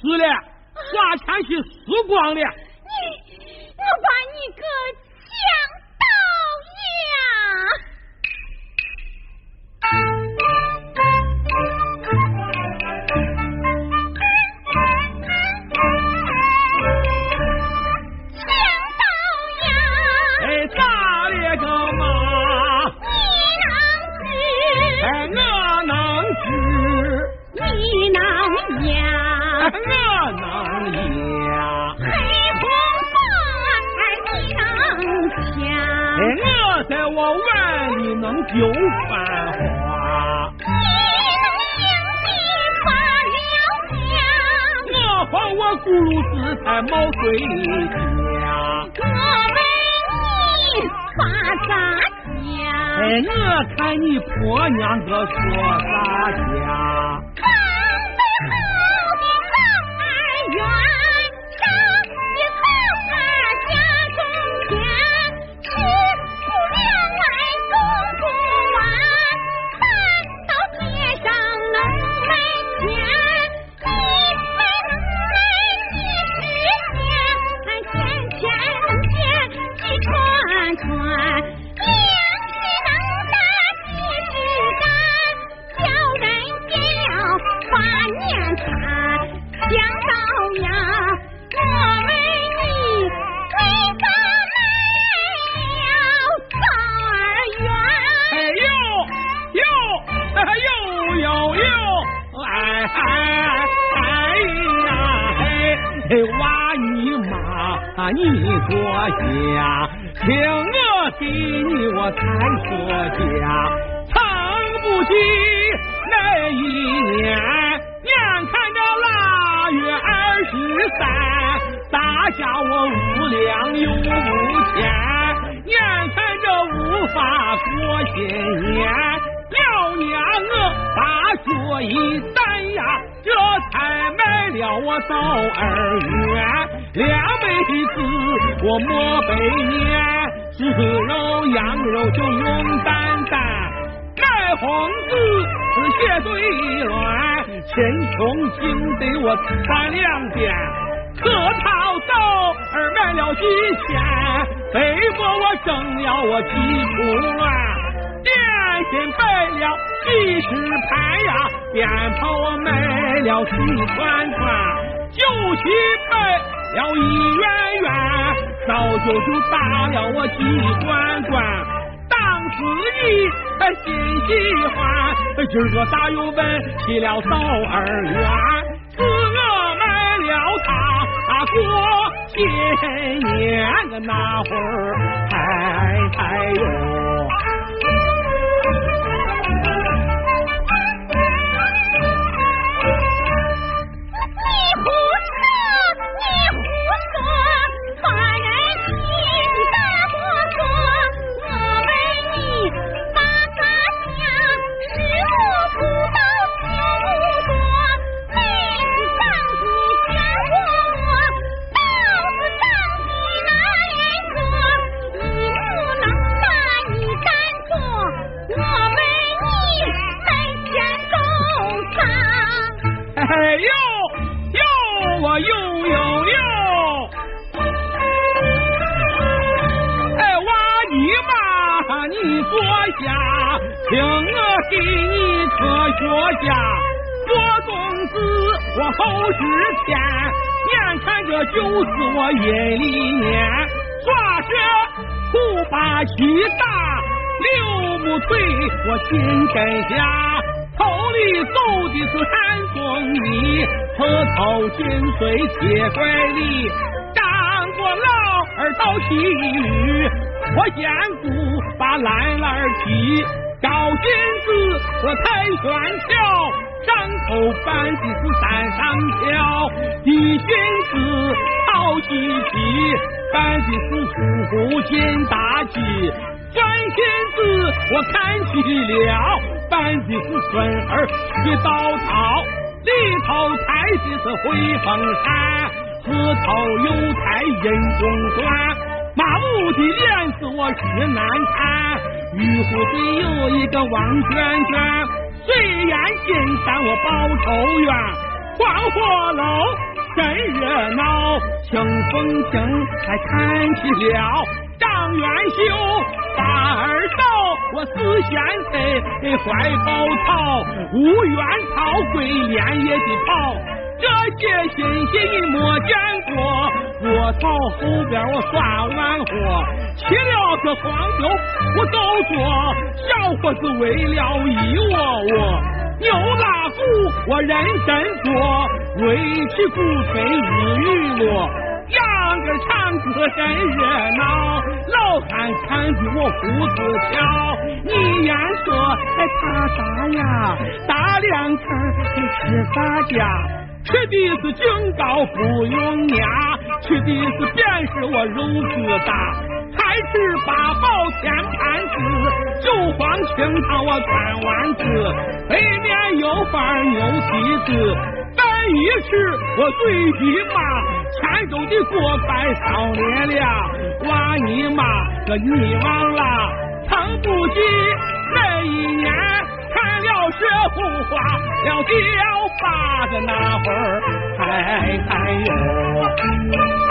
是了，花钱去死光了。我碗里能救繁花。我放我咕噜子在毛水家，我问你发啥家？哎，我看你婆娘个说啥家？娃你妈，你坐下，听我给你我才说下。撑不起那一年，眼看着腊月二十三，大家我无粮又无钱，眼看着无法过新年，娘我大学一担呀，这才买了我早二元，两辈子我莫被念，猪肉羊肉就用担担，买房子写对乱，钱穷经得我三两遍，可套早儿买了几千，被迫我挣了我几处乱。点心摆了几十盘呀，鞭炮我买了几串串，酒席摆了一圆圆，烧酒就打了我几罐罐。当司仪他心喜欢，今儿个咋又问起了早二元？是我买了它过新年，个那会儿哎哎呦。科学家我种子，我后十天，眼看着就是我阴历年，耍着虎把七打六木腿，我心天下，头里走的是寒风里，河头紧随铁拐李，张过老二到西域，我见姑把兰兰提。高仙子，我太玄桥，上头办的是山上桥；地君子，好喜气，办的是叔父进大吉；转心子，我看齐了，办的是孙儿去稻草；里头抬的是回风扇，河头有抬人中转，马武的脸子我是难看。玉壶里有一个王娟娟，虽然金山我报仇冤，黄鹤楼真热闹，清风亭还看起了张元秀八二嫂，我四贤妃怀抱草，无缘草归连夜的跑，这些新戏你没见过，过草后边我算完货，起了个黄牛我都做，小伙子为了一窝窝。牛拉鼓我认真做，围起鼓吹日雨落，秧歌唱歌真热闹，老汉看的我胡子跳。你言说还怕啥呀？打两圈吃啥家？吃的是净高不用压，吃的是便是我肉疙瘩。还吃八宝天盘子，九黄清汤我穿丸子，北面有饭牛蹄子，本一吃我嘴皮麻，千州的锅盖烧裂了，哇你妈个你忘了，曾不记那一年看了雪红花了雕花的那会儿，哎哎呦。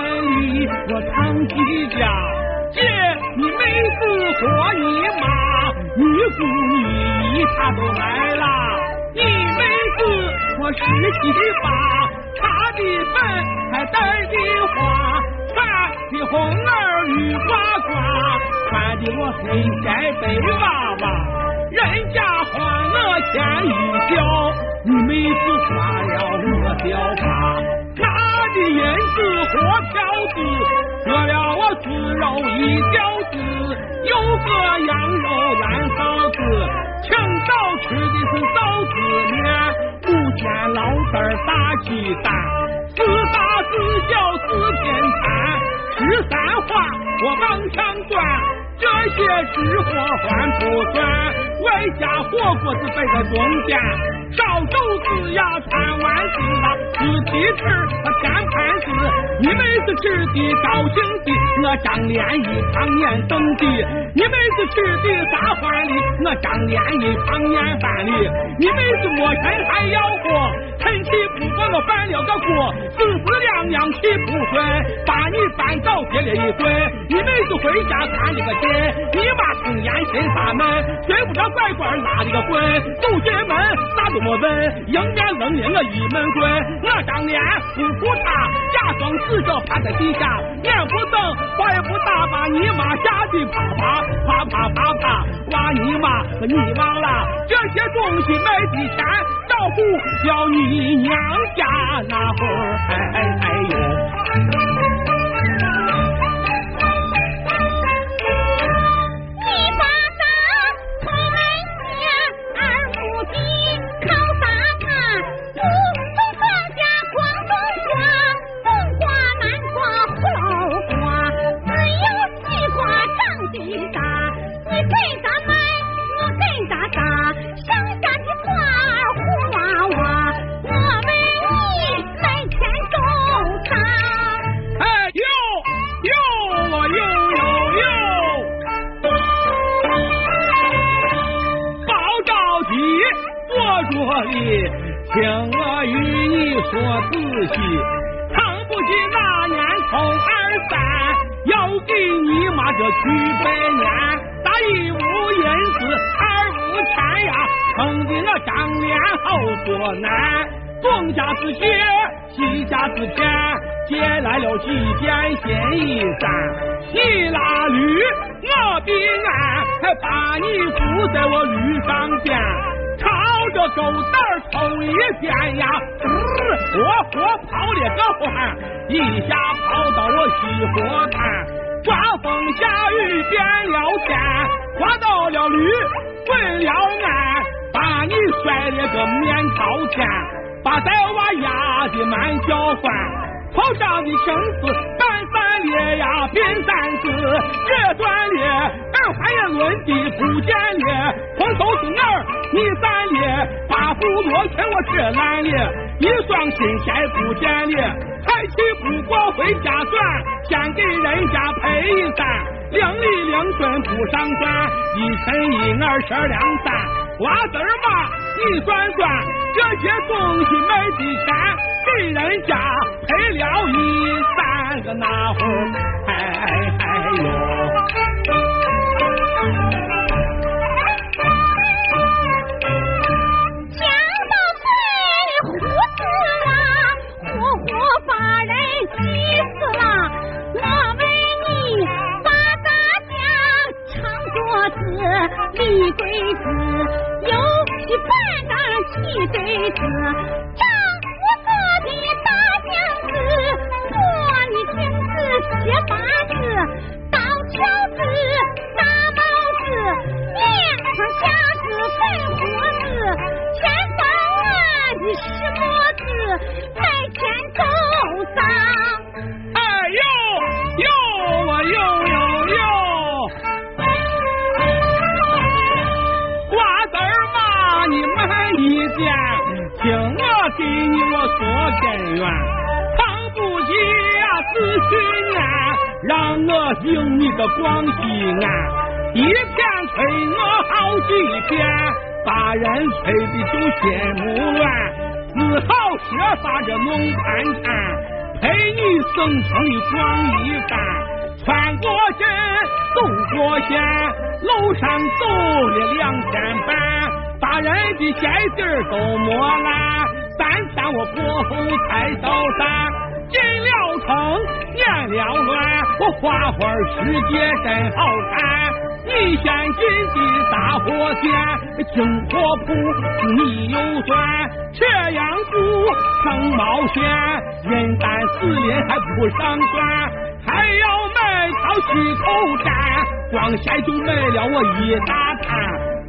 里，我唐吉家见你妹子和你妈，女姑你她都来了，你妹子我十七八，插的粉还带的花，看的红儿绿呱呱，看的我黑盖白娃娃，人家花我钱一交，你妹子花了我表花。的银子和票子割了我猪肉一条子有个羊肉烂臊子清早吃的是臊子面不见老三打鸡蛋四大四小四天滩十三花我刚抢断这些吃货算不算外加火锅是摆个中间烧肘子呀穿丸子呀自己吃添盘子你们是吃的高兴的我张脸一常年种的你们是吃的啥欢哩我张脸一常年饭的你们是没钱还要活趁气不管我翻了个锅四四两两气不顺把你扳倒跌了一顿你们是回家看了个爹你妈是年心沙闷寻不着拐棍拉了个棍走进门我问？迎面冷你我一闷棍，我当年不服他，假装死者趴在地下，眼不瞪，话也不打，把你妈吓得啪啪啪啪啪啪，哇你妈，你忘了这些东西卖的钱，照顾叫你娘家那会儿，哎哎呦。哎仔细。常不起那年头二三，要给你妈这去拜年，打一无银子，二无钱呀，撑的我张脸好作难。东家是血，西家子钱，借来了几件新衣衫。你拉驴，我比俺，还把你扶在我驴上边，朝这狗蛋抽一鞭呀，火火跑了个欢，一下跑到我西河滩，刮风下雨变了天，刮到了驴，滚了鞍，把你摔了个面朝天。把带娃压的满叫唤，头上的绳子半散裂呀，变三子越断裂，二环也抡的不见了，红头是儿你散裂，八副罗圈我这烂裂，一双新鞋不见裂，抬起不过回家转，先给人家赔一三，两里两顺不上算，一乘一二十两三，瓜子嘛。你算算，这些东西卖的钱，给人家赔了一三个那会儿，哎呦！子，个广西安，一片吹我好几遍，把人吹的就心目乱，只好设法这弄盘缠，陪你省城的逛一番，穿过镇，走过县，路上走了两天半。把人的鞋底都磨烂，三天我过后才到山，进了城，念了乱，我花花世界真好看。你先进的大火线，金火铺你又算，这样不成冒险，人单死林还不上算，还要买条虚头毡，光线就买了我一大摊。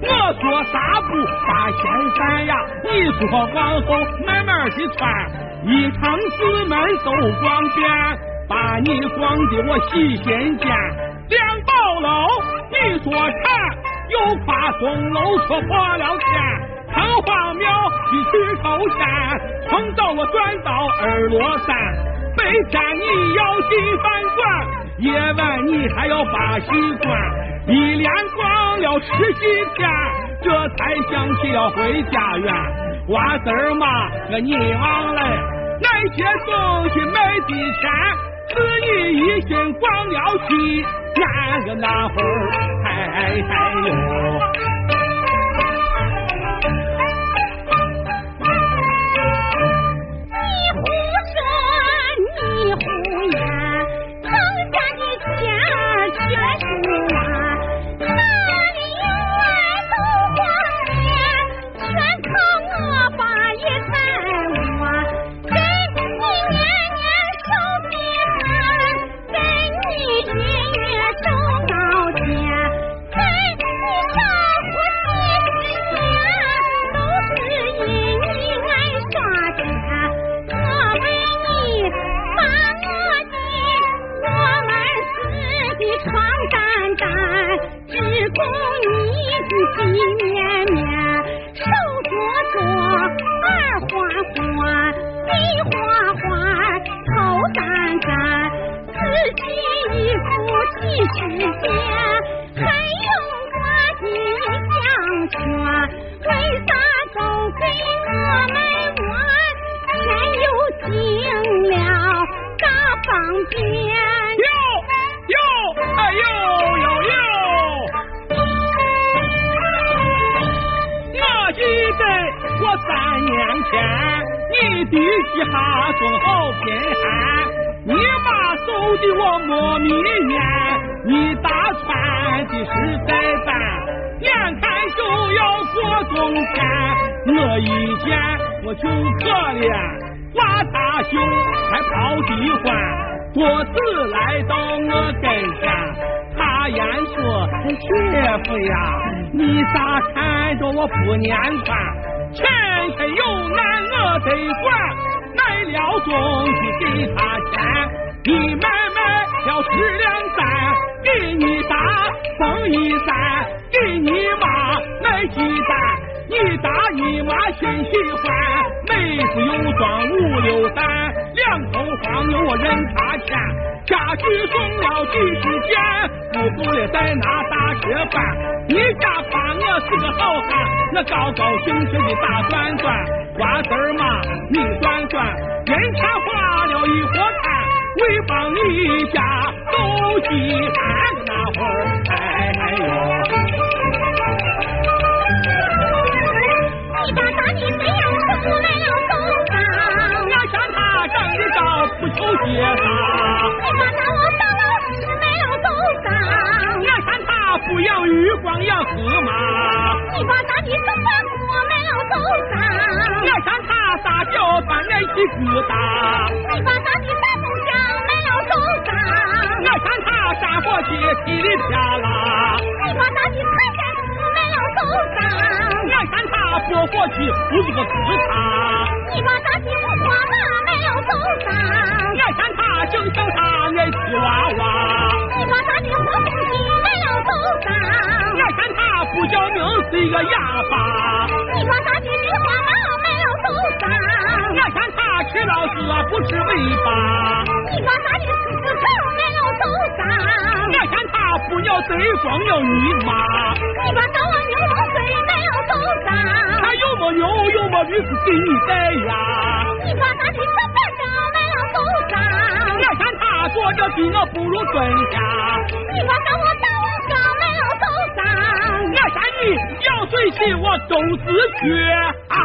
我说啥不八仙山呀？你说往后慢慢的穿，一城四门都逛遍，把你逛的我喜新间。两宝楼，你说馋，又夸钟楼说破了天，城隍庙你去头山，从早我转到二罗山，白天你要进饭馆，夜晚你还要把戏观。一连逛了十几天，这才想起了回家园。瓜子儿嘛，你忘了些东西没的钱，子女一心光了西，那个那会儿，哎哎呦。一ん。地气哈中好贫寒，你把手的我莫迷烟，你打穿的是在办，眼看就要过冬天，我一见我就可怜，刮大袖还跑地欢，多次来到我跟前。他言说：“姐夫呀，你咋看着我不念穿？前天有难我得管，买了东西给他钱，你买卖了十两三，给你打风一三，给你妈买鸡蛋。”你大姨妈心喜欢，妹子又装五六三，两头黄牛我认他钱，家具送了几十件，不够了再拿大车办。你家夸我是个好汉，我高高兴兴的打转转，瓜子嘛你转转，人前花了一锅汤，为帮你家斗鸡你把咱的大风箱买了手上，要像他山火气气的啪啦。你把大的财神书买了手上，要像他。过火气不是个自他，你把大金花马买了手上，爱看他就像他爱吃娃娃。你把大金花红旗买了手上，爱看他不叫命是一个哑巴。你把大金梨花马买了手上，爱看他吃老子不吃尾巴。你把大金狮子头买了手上，爱看他不要对方要你妈。你把大王牛龙水买了手上。有牛又没驴是给你带呀？你把咱的小板凳买了手上，我看他坐着比我不如蹲下。你把咱我大王上买了手上，我看你要水气我都是缺啊。